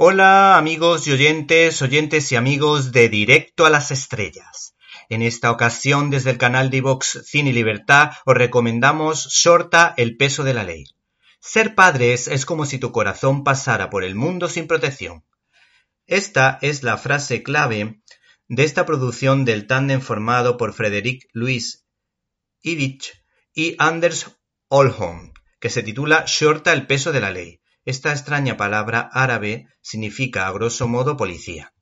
Hola amigos y oyentes, oyentes y amigos de Directo a las Estrellas. En esta ocasión, desde el canal de Vox Cine y Libertad, os recomendamos Shorta el peso de la ley. Ser padres es como si tu corazón pasara por el mundo sin protección. Esta es la frase clave de esta producción del tándem formado por Frederick Luis Ivich y Anders Olholm, que se titula Shorta el peso de la ley. Esta extraña palabra árabe significa a grosso modo policía.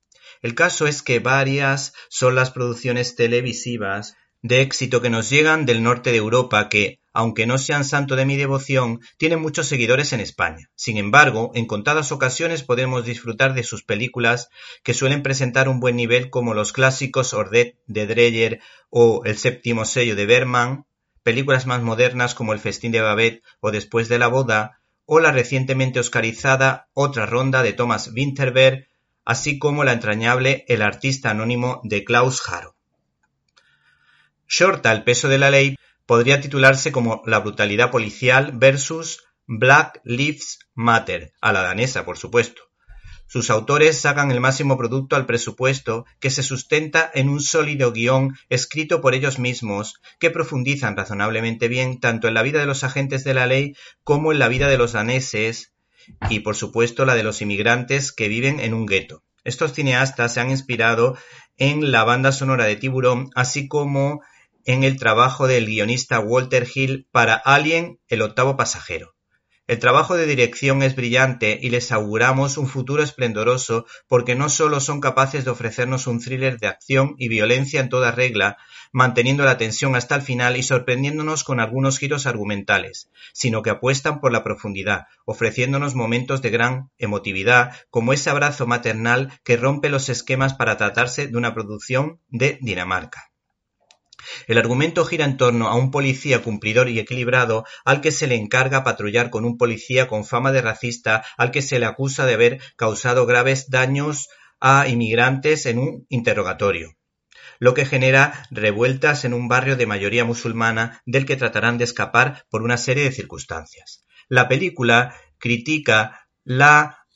El caso es que varias son las producciones televisivas de éxito que nos llegan del norte de Europa que, aunque no sean santo de mi devoción, tienen muchos seguidores en España. Sin embargo, en contadas ocasiones podemos disfrutar de sus películas que suelen presentar un buen nivel como los clásicos Ordet de Dreyer o El séptimo sello de Berman, películas más modernas como El festín de Babette o Después de la boda, o la recientemente oscarizada Otra ronda de Thomas Winterberg, así como la entrañable El artista anónimo de Klaus Haro. Shorta el peso de la ley podría titularse como La brutalidad policial versus Black Lives Matter, a la danesa, por supuesto. Sus autores sacan el máximo producto al presupuesto que se sustenta en un sólido guion escrito por ellos mismos que profundizan razonablemente bien tanto en la vida de los agentes de la ley como en la vida de los daneses y por supuesto la de los inmigrantes que viven en un gueto. Estos cineastas se han inspirado en la banda sonora de Tiburón así como en el trabajo del guionista Walter Hill para Alien, el octavo pasajero. El trabajo de dirección es brillante y les auguramos un futuro esplendoroso porque no solo son capaces de ofrecernos un thriller de acción y violencia en toda regla, manteniendo la tensión hasta el final y sorprendiéndonos con algunos giros argumentales, sino que apuestan por la profundidad, ofreciéndonos momentos de gran emotividad, como ese abrazo maternal que rompe los esquemas para tratarse de una producción de Dinamarca. El argumento gira en torno a un policía cumplidor y equilibrado al que se le encarga patrullar con un policía con fama de racista al que se le acusa de haber causado graves daños a inmigrantes en un interrogatorio lo que genera revueltas en un barrio de mayoría musulmana del que tratarán de escapar por una serie de circunstancias. La película critica la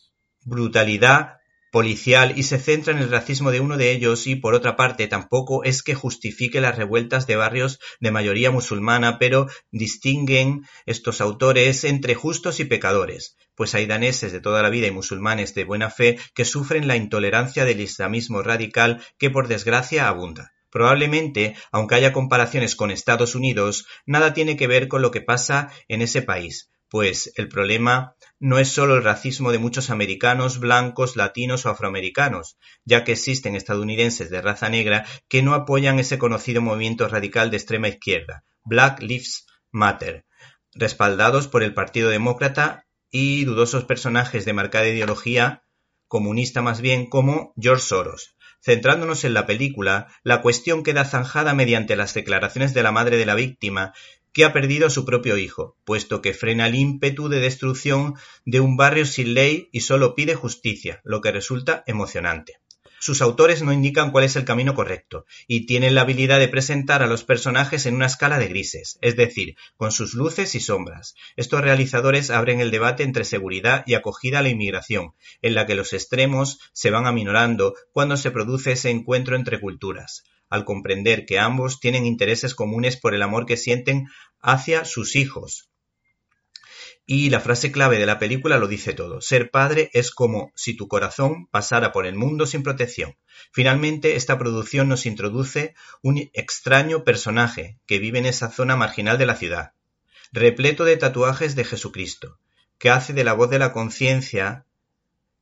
brutalidad policial y se centra en el racismo de uno de ellos y, por otra parte, tampoco es que justifique las revueltas de barrios de mayoría musulmana, pero distinguen estos autores entre justos y pecadores, pues hay daneses de toda la vida y musulmanes de buena fe que sufren la intolerancia del islamismo radical que, por desgracia, abunda. Probablemente, aunque haya comparaciones con Estados Unidos, nada tiene que ver con lo que pasa en ese país, pues el problema no es solo el racismo de muchos americanos, blancos, latinos o afroamericanos, ya que existen estadounidenses de raza negra que no apoyan ese conocido movimiento radical de extrema izquierda, Black Lives Matter, respaldados por el Partido Demócrata y dudosos personajes de marcada ideología comunista más bien como George Soros. Centrándonos en la película, la cuestión queda zanjada mediante las declaraciones de la madre de la víctima, que ha perdido a su propio hijo, puesto que frena el ímpetu de destrucción de un barrio sin ley y solo pide justicia, lo que resulta emocionante. Sus autores no indican cuál es el camino correcto, y tienen la habilidad de presentar a los personajes en una escala de grises, es decir, con sus luces y sombras. Estos realizadores abren el debate entre seguridad y acogida a la inmigración, en la que los extremos se van aminorando cuando se produce ese encuentro entre culturas al comprender que ambos tienen intereses comunes por el amor que sienten hacia sus hijos. Y la frase clave de la película lo dice todo. Ser padre es como si tu corazón pasara por el mundo sin protección. Finalmente, esta producción nos introduce un extraño personaje que vive en esa zona marginal de la ciudad, repleto de tatuajes de Jesucristo, que hace de la voz de la conciencia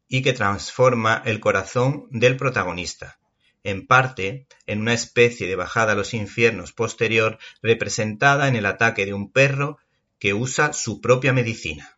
y que transforma el corazón del protagonista en parte en una especie de bajada a los infiernos posterior representada en el ataque de un perro que usa su propia medicina.